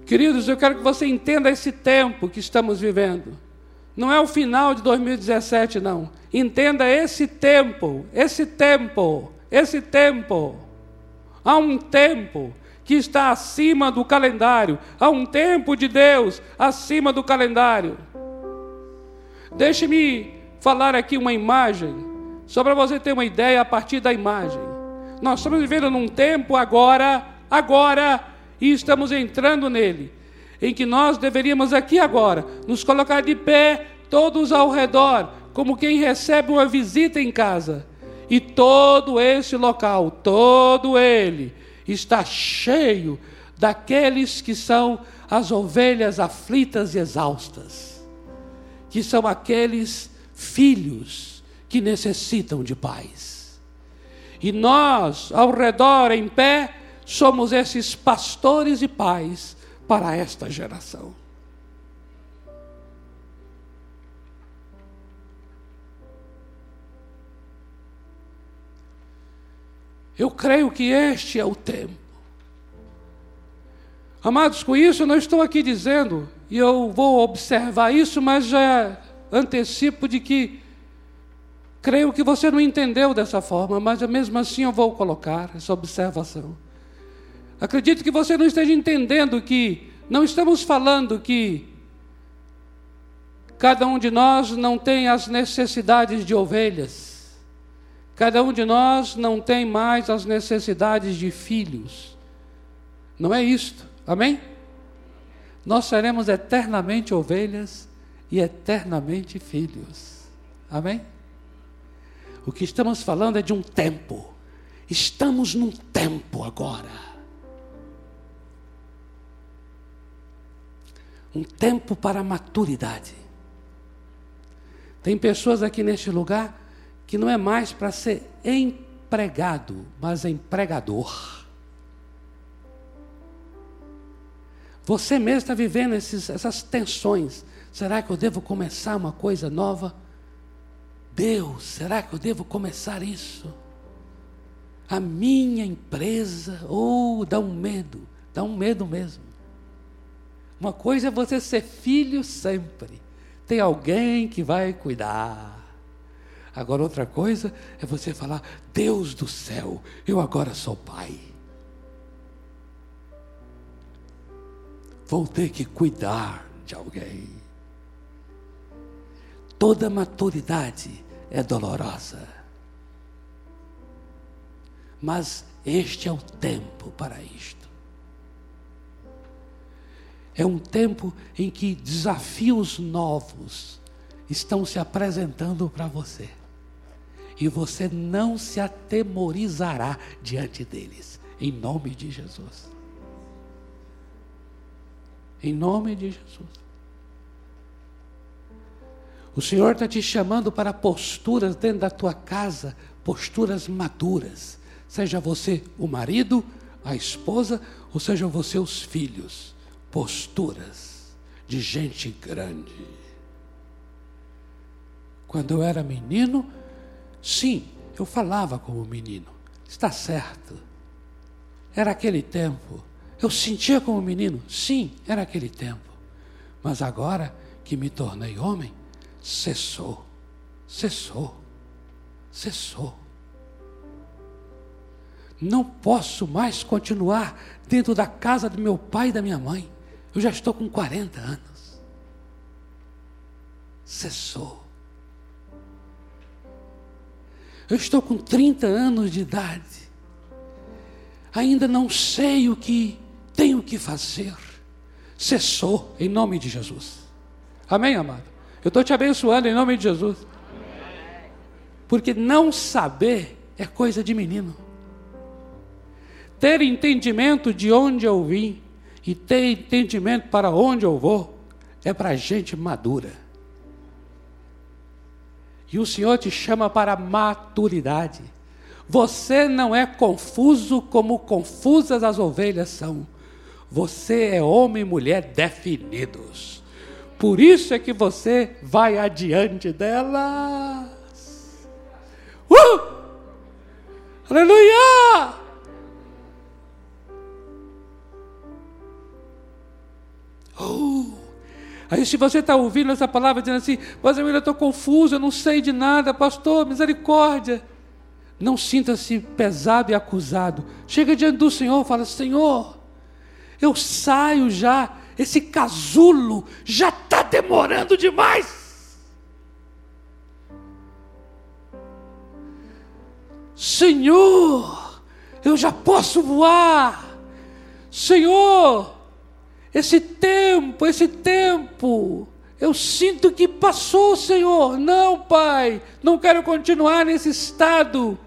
Queridos, eu quero que você entenda esse tempo que estamos vivendo. Não é o final de 2017, não. Entenda esse tempo, esse tempo, esse tempo. Há um tempo que está acima do calendário. Há um tempo de Deus acima do calendário. Deixe-me falar aqui uma imagem, só para você ter uma ideia a partir da imagem. Nós estamos vivendo num tempo agora, agora, e estamos entrando nele, em que nós deveríamos aqui agora nos colocar de pé, todos ao redor, como quem recebe uma visita em casa. E todo esse local, todo ele, está cheio daqueles que são as ovelhas aflitas e exaustas, que são aqueles filhos que necessitam de paz. E nós, ao redor, em pé, somos esses pastores e pais para esta geração. Eu creio que este é o tempo. Amados, com isso eu não estou aqui dizendo, e eu vou observar isso, mas já antecipo de que creio que você não entendeu dessa forma, mas mesmo assim eu vou colocar essa observação. Acredito que você não esteja entendendo que não estamos falando que cada um de nós não tem as necessidades de ovelhas, cada um de nós não tem mais as necessidades de filhos. Não é isto, amém? Nós seremos eternamente ovelhas e eternamente filhos, amém? O que estamos falando é de um tempo, estamos num tempo agora um tempo para maturidade. Tem pessoas aqui neste lugar que não é mais para ser empregado, mas empregador. Você mesmo está vivendo esses, essas tensões. Será que eu devo começar uma coisa nova? Deus, será que eu devo começar isso? A minha empresa, ou oh, dá um medo, dá um medo mesmo. Uma coisa é você ser filho sempre. Tem alguém que vai cuidar. Agora, outra coisa é você falar: Deus do céu, eu agora sou pai. Vou ter que cuidar de alguém. Toda maturidade é dolorosa. Mas este é o tempo para isto. É um tempo em que desafios novos estão se apresentando para você. E você não se atemorizará diante deles. Em nome de Jesus. Em nome de Jesus. O Senhor está te chamando para posturas dentro da tua casa, posturas maduras. Seja você o marido, a esposa, ou seja você os filhos. Posturas de gente grande. Quando eu era menino, sim, eu falava como menino. Está certo. Era aquele tempo. Eu sentia como menino. Sim, era aquele tempo. Mas agora que me tornei homem, cessou. Cessou. Cessou. Não posso mais continuar dentro da casa do meu pai e da minha mãe. Eu já estou com 40 anos. Cessou. Eu estou com 30 anos de idade. Ainda não sei o que tenho que fazer. Cessou em nome de Jesus. Amém, amado? Eu estou te abençoando em nome de Jesus. Porque não saber é coisa de menino. Ter entendimento de onde eu vim e ter entendimento para onde eu vou é para gente madura. E o Senhor te chama para maturidade. Você não é confuso como confusas as ovelhas são. Você é homem e mulher definidos. Por isso é que você vai adiante delas. Uh! Aleluia! Uh! Aí, se você está ouvindo essa palavra dizendo assim, mas eu estou confuso, eu não sei de nada, pastor, misericórdia. Não sinta-se pesado e acusado. Chega diante do Senhor fala: Senhor, eu saio já, esse casulo já está demorando demais. Senhor, eu já posso voar. Senhor, esse tempo, esse tempo, eu sinto que passou, Senhor. Não, Pai, não quero continuar nesse estado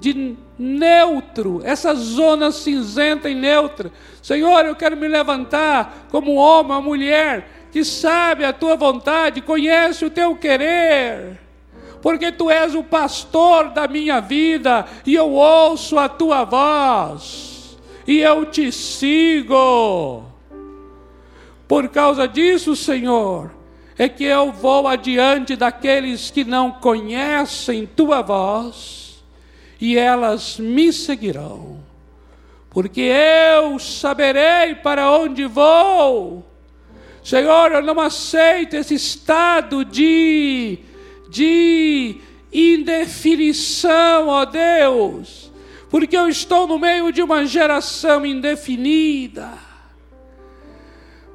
de neutro, essa zona cinzenta e neutra. Senhor, eu quero me levantar como homem, uma mulher que sabe a tua vontade, conhece o teu querer. Porque tu és o pastor da minha vida e eu ouço a tua voz e eu te sigo. Por causa disso, Senhor, é que eu vou adiante daqueles que não conhecem tua voz, e elas me seguirão, porque eu saberei para onde vou. Senhor, eu não aceito esse estado de, de indefinição, ó Deus, porque eu estou no meio de uma geração indefinida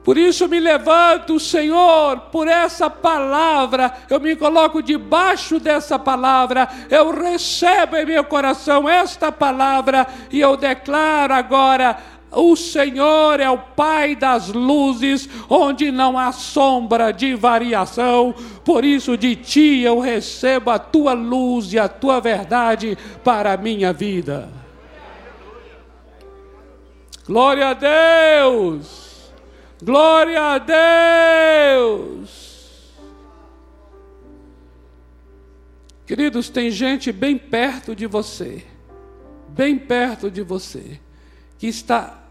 por isso me levanto, Senhor, por essa palavra, eu me coloco debaixo dessa palavra, eu recebo em meu coração esta palavra e eu declaro agora: o Senhor é o Pai das luzes, onde não há sombra de variação. Por isso, de ti eu recebo a tua luz e a tua verdade para a minha vida. Glória a Deus. Glória a Deus! Queridos, tem gente bem perto de você, bem perto de você, que está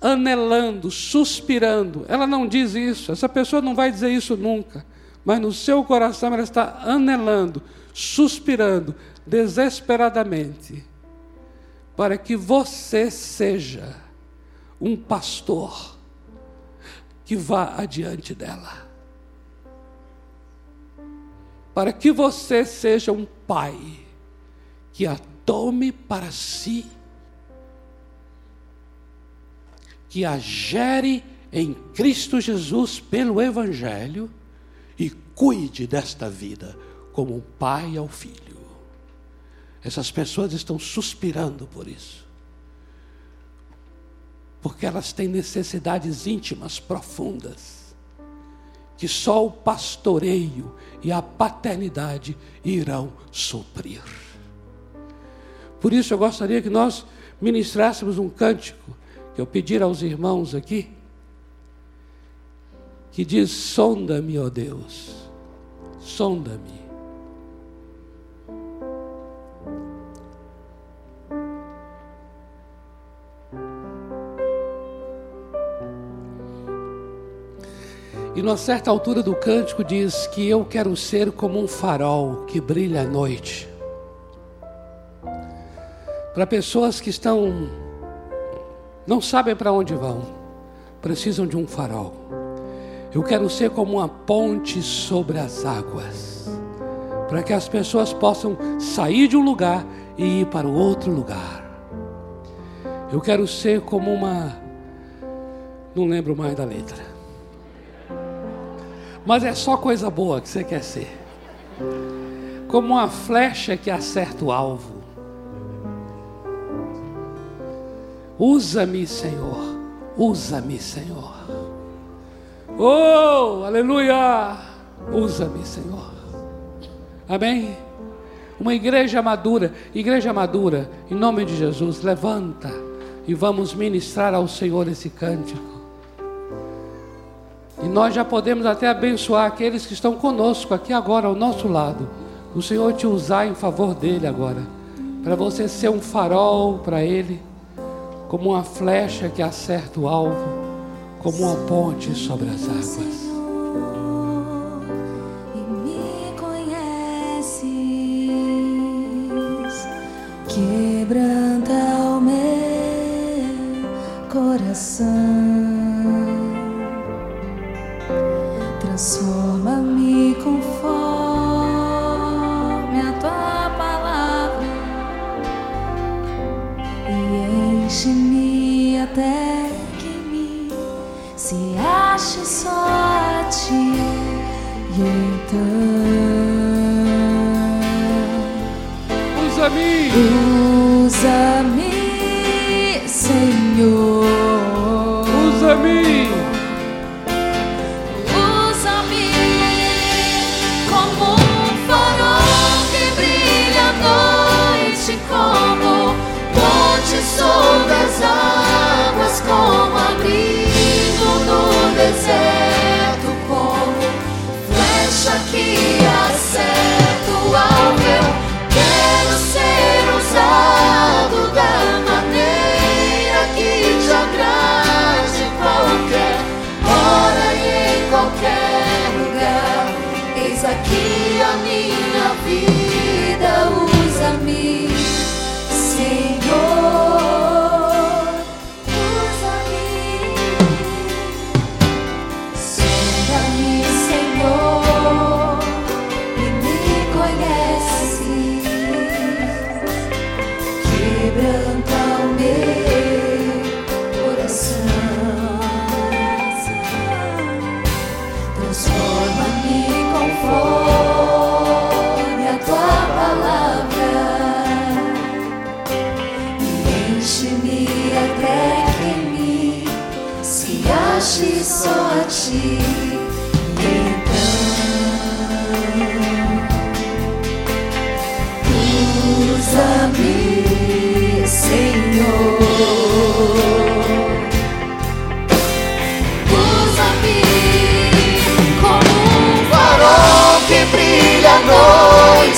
anelando, suspirando. Ela não diz isso, essa pessoa não vai dizer isso nunca, mas no seu coração ela está anelando, suspirando desesperadamente, para que você seja um pastor que vá adiante dela. Para que você seja um pai que a tome para si, que a gere em Cristo Jesus pelo Evangelho e cuide desta vida como um pai ao filho. Essas pessoas estão suspirando por isso porque elas têm necessidades íntimas profundas, que só o pastoreio e a paternidade irão suprir. Por isso eu gostaria que nós ministrássemos um cântico, que eu pedir aos irmãos aqui, que diz: Sonda-me, ó Deus, sonda-me. E numa certa altura do cântico diz que eu quero ser como um farol que brilha à noite. Para pessoas que estão não sabem para onde vão, precisam de um farol. Eu quero ser como uma ponte sobre as águas, para que as pessoas possam sair de um lugar e ir para o outro lugar. Eu quero ser como uma. Não lembro mais da letra. Mas é só coisa boa que você quer ser. Como uma flecha que acerta o alvo. Usa-me, Senhor. Usa-me, Senhor. Oh, aleluia! Usa-me, Senhor. Amém? Uma igreja madura, igreja madura, em nome de Jesus, levanta e vamos ministrar ao Senhor esse cântico. E nós já podemos até abençoar aqueles que estão conosco aqui agora, ao nosso lado. O Senhor te usar em favor dele agora, para você ser um farol para ele, como uma flecha que acerta o alvo como uma ponte sobre as águas. Quebranta o meu coração. Usa-me.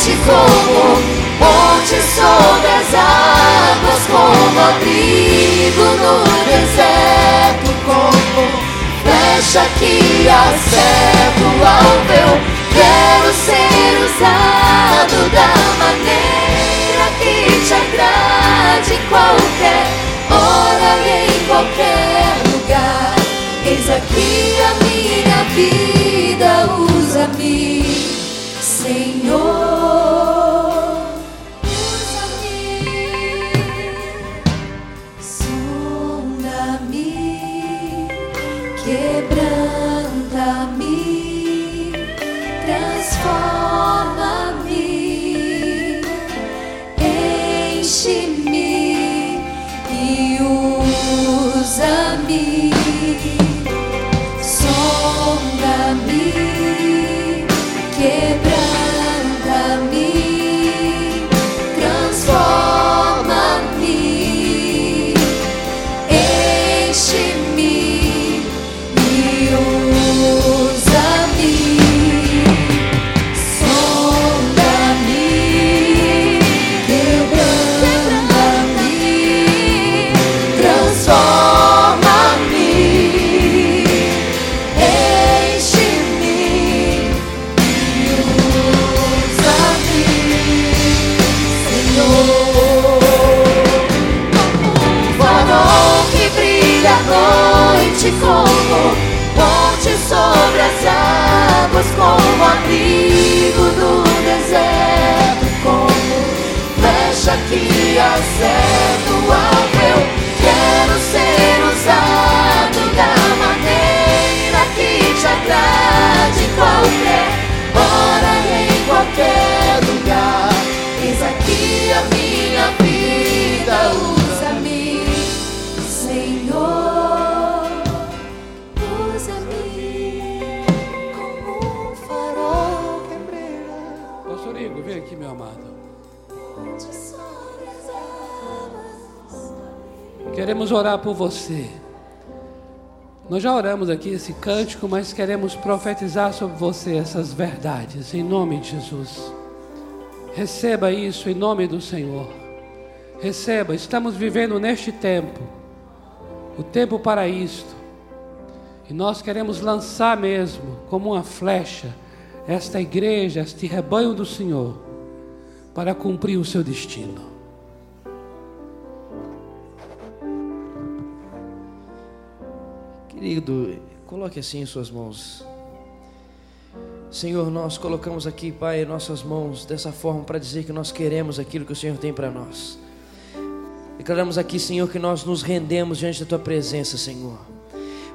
Como ponte sobre as águas, como abrigo no deserto, como flecha que acerta o alvo. Eu quero ser usado da maneira que te agrade qualquer hora e em qualquer lugar. Eis aqui a minha vida, usa-me, Senhor. Acerto o alvo. Eu quero ser usado da maneira que te agrade. Qualquer hora, em qualquer lugar. Eis aqui a minha vida. Usa-me, Senhor. Usa-me como um farol que brilha. Pastor Igor, vem aqui, meu amado. onde sobre Queremos orar por você. Nós já oramos aqui esse cântico, mas queremos profetizar sobre você essas verdades, em nome de Jesus. Receba isso em nome do Senhor. Receba, estamos vivendo neste tempo, o tempo para isto. E nós queremos lançar mesmo, como uma flecha, esta igreja, este rebanho do Senhor, para cumprir o seu destino. Querido, coloque assim em suas mãos. Senhor, nós colocamos aqui, Pai, nossas mãos dessa forma para dizer que nós queremos aquilo que o Senhor tem para nós. Declaramos aqui, Senhor, que nós nos rendemos diante da Tua presença, Senhor.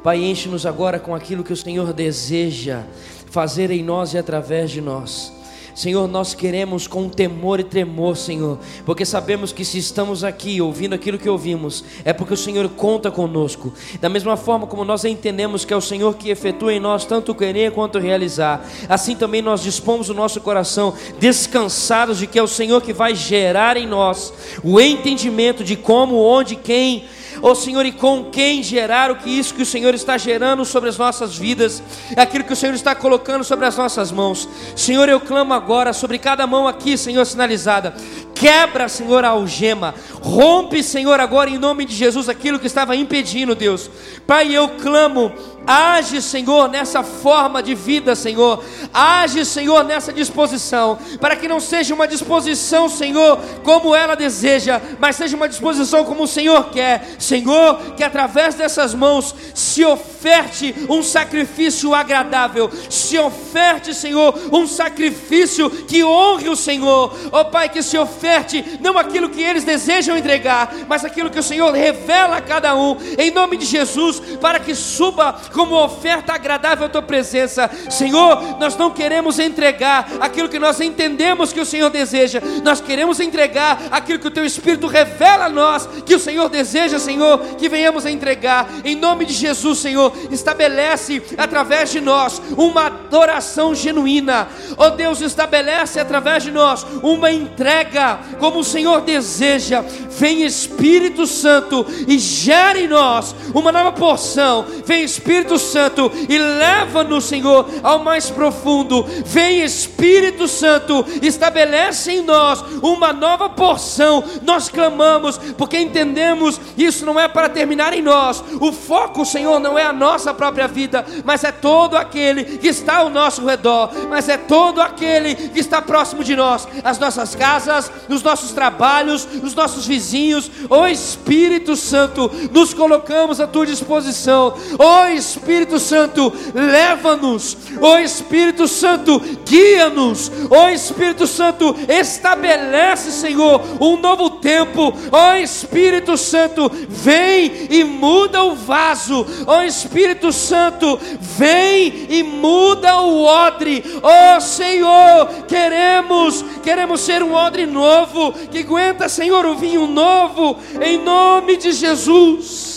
Pai, enche-nos agora com aquilo que o Senhor deseja fazer em nós e através de nós. Senhor, nós queremos com temor e tremor, Senhor, porque sabemos que se estamos aqui ouvindo aquilo que ouvimos, é porque o Senhor conta conosco. Da mesma forma como nós entendemos que é o Senhor que efetua em nós tanto querer quanto realizar, assim também nós dispomos o nosso coração descansados de que é o Senhor que vai gerar em nós o entendimento de como, onde, quem Ó Senhor, e com quem gerar o que isso que o Senhor está gerando sobre as nossas vidas, é aquilo que o Senhor está colocando sobre as nossas mãos. Senhor, eu clamo agora sobre cada mão aqui, Senhor, sinalizada. Quebra, Senhor, a algema. Rompe, Senhor, agora em nome de Jesus aquilo que estava impedindo, Deus. Pai, eu clamo Age, Senhor, nessa forma de vida, Senhor. Age, Senhor, nessa disposição. Para que não seja uma disposição, Senhor, como ela deseja, mas seja uma disposição como o Senhor quer. Senhor, que através dessas mãos se oferte um sacrifício agradável. Se oferte, Senhor, um sacrifício que honre o Senhor. Ó oh, Pai, que se oferte não aquilo que eles desejam entregar, mas aquilo que o Senhor revela a cada um. Em nome de Jesus, para que suba como oferta agradável à tua presença. Senhor, nós não queremos entregar aquilo que nós entendemos que o Senhor deseja, nós queremos entregar aquilo que o teu Espírito revela a nós que o Senhor deseja, Senhor, que venhamos a entregar. Em nome de Jesus, Senhor, estabelece através de nós uma adoração genuína. Ó oh, Deus, estabelece através de nós uma entrega como o Senhor deseja. Vem Espírito Santo e gere em nós uma nova porção. Vem Espírito Santo e leva-nos, Senhor, ao mais profundo. Vem Espírito Santo, estabelece em nós uma nova porção. Nós clamamos porque entendemos isso não é para terminar em nós. O foco, Senhor, não é a nossa própria vida, mas é todo aquele que está ao nosso redor, mas é todo aquele que está próximo de nós, as nossas casas, os nossos trabalhos, os nossos vizinhos. Ó Espírito Santo, nos colocamos à tua disposição. Ó Espírito Santo, leva-nos. Ó Espírito Santo, guia-nos. Ó Espírito Santo, estabelece, Senhor, um novo tempo. Ó Espírito Santo, vem e muda o vaso. Ó Espírito Santo, vem e muda o odre. Ó Senhor, queremos, queremos ser um odre novo que aguenta, Senhor, o vinho novo, em nome de Jesus.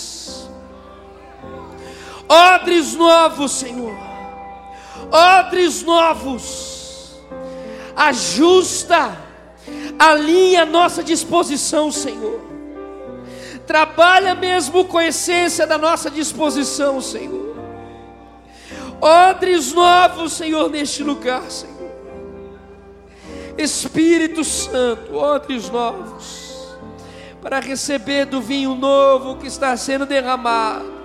Odres novos, Senhor. Odres novos. Ajusta, alinha a nossa disposição, Senhor. Trabalha mesmo com a essência da nossa disposição, Senhor. Odres novos, Senhor, neste lugar, Senhor. Espírito Santo, odres novos, para receber do vinho novo que está sendo derramado,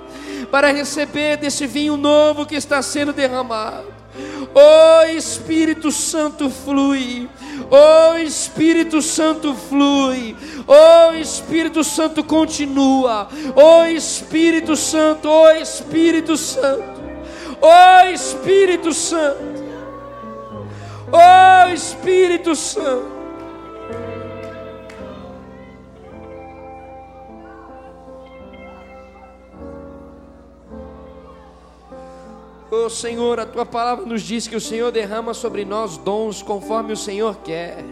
para receber desse vinho novo que está sendo derramado. Oh Espírito Santo flui, oh Espírito Santo flui, oh Espírito Santo continua, oh Espírito Santo, oh Espírito Santo, oh Espírito Santo, oh Espírito Santo. Oh Senhor, a tua palavra nos diz que o Senhor derrama sobre nós dons conforme o Senhor quer.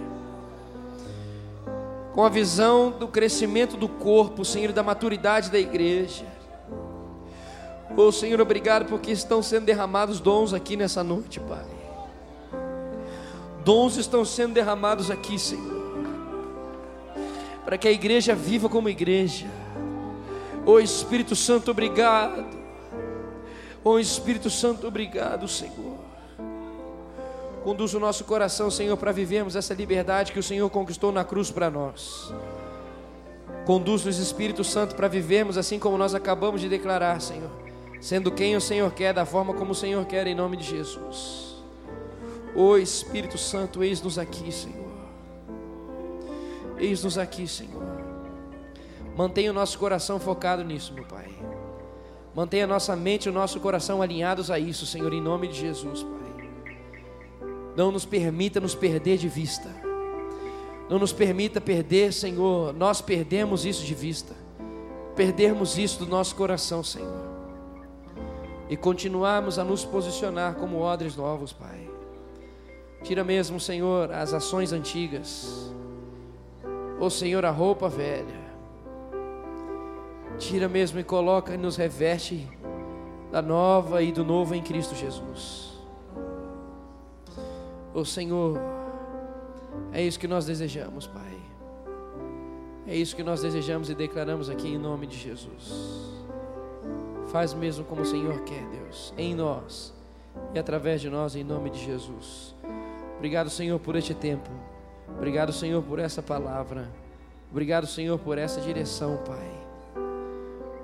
Com a visão do crescimento do corpo, Senhor, da maturidade da igreja. Oh Senhor, obrigado porque estão sendo derramados dons aqui nessa noite, Pai. Dons estão sendo derramados aqui, Senhor. Para que a igreja viva como igreja. Oh Espírito Santo, obrigado. Oh Espírito Santo, obrigado, Senhor. Conduz o nosso coração, Senhor, para vivermos essa liberdade que o Senhor conquistou na cruz para nós. Conduz-nos, Espírito Santo, para vivermos assim como nós acabamos de declarar, Senhor. Sendo quem o Senhor quer, da forma como o Senhor quer, em nome de Jesus. Oh Espírito Santo, eis-nos aqui, Senhor. Eis-nos aqui, Senhor. Mantenha o nosso coração focado nisso, meu Pai. Mantenha nossa mente e o nosso coração alinhados a isso, Senhor, em nome de Jesus, Pai. Não nos permita nos perder de vista. Não nos permita perder, Senhor. Nós perdemos isso de vista. Perdermos isso do nosso coração, Senhor. E continuarmos a nos posicionar como odres novos, Pai. Tira mesmo, Senhor, as ações antigas. Ô Senhor, a roupa velha. Tira mesmo e coloca e nos reveste da nova e do novo em Cristo Jesus. Ô Senhor, é isso que nós desejamos, Pai. É isso que nós desejamos e declaramos aqui em nome de Jesus. Faz mesmo como o Senhor quer, Deus, em nós e através de nós, em nome de Jesus. Obrigado, Senhor, por este tempo. Obrigado, Senhor, por essa palavra. Obrigado, Senhor, por essa direção, Pai.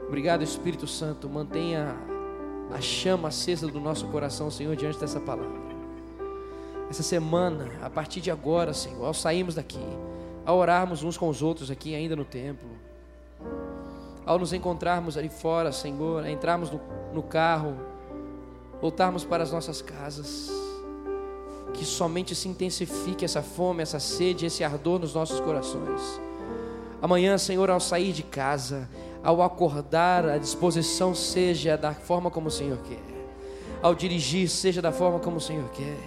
Obrigado, Espírito Santo. Mantenha a chama acesa do nosso coração, Senhor, diante dessa palavra. Essa semana, a partir de agora, Senhor, ao sairmos daqui, ao orarmos uns com os outros aqui ainda no templo, ao nos encontrarmos ali fora, Senhor, a entrarmos no, no carro, voltarmos para as nossas casas, que somente se intensifique essa fome, essa sede, esse ardor nos nossos corações. Amanhã, Senhor, ao sair de casa, ao acordar, a disposição seja da forma como o Senhor quer. Ao dirigir, seja da forma como o Senhor quer.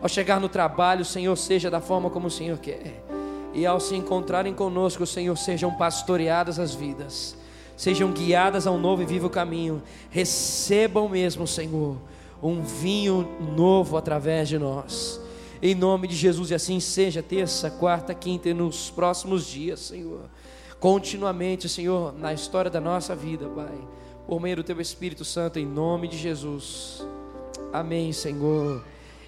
Ao chegar no trabalho, o Senhor seja da forma como o Senhor quer. E ao se encontrarem conosco, o Senhor, sejam pastoreadas as vidas, sejam guiadas a um novo e vivo caminho. Recebam mesmo, Senhor, um vinho novo através de nós. Em nome de Jesus, e assim seja terça, quarta, quinta e nos próximos dias, Senhor continuamente, Senhor, na história da nossa vida, Pai, por meio do Teu Espírito Santo, em nome de Jesus. Amém, Senhor.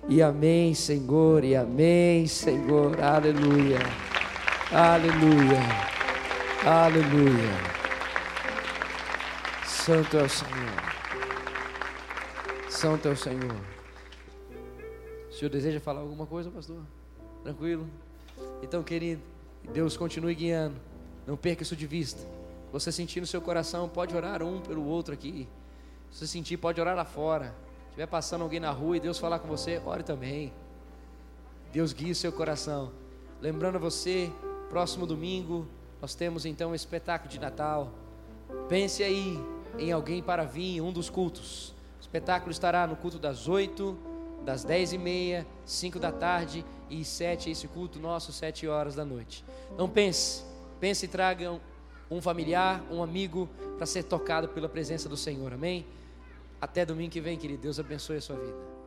E amém, Senhor. E amém, Senhor. Aleluia. Aleluia. Aleluia. Santo é o Senhor. Santo é o Senhor. O senhor deseja falar alguma coisa, pastor? Tranquilo? Então, querido, Deus continue guiando. Não perca isso de vista. Você sentir no seu coração, pode orar um pelo outro aqui. Você sentir, pode orar lá fora. Se estiver passando alguém na rua e Deus falar com você, ore também. Deus guia o seu coração. Lembrando você, próximo domingo, nós temos então um espetáculo de Natal. Pense aí em alguém para vir em um dos cultos. O espetáculo estará no culto das oito, das dez e meia, cinco da tarde e sete, esse culto nosso, sete horas da noite. Não pense Pense e traga um familiar, um amigo, para ser tocado pela presença do Senhor. Amém? Até domingo que vem, querido. Deus abençoe a sua vida.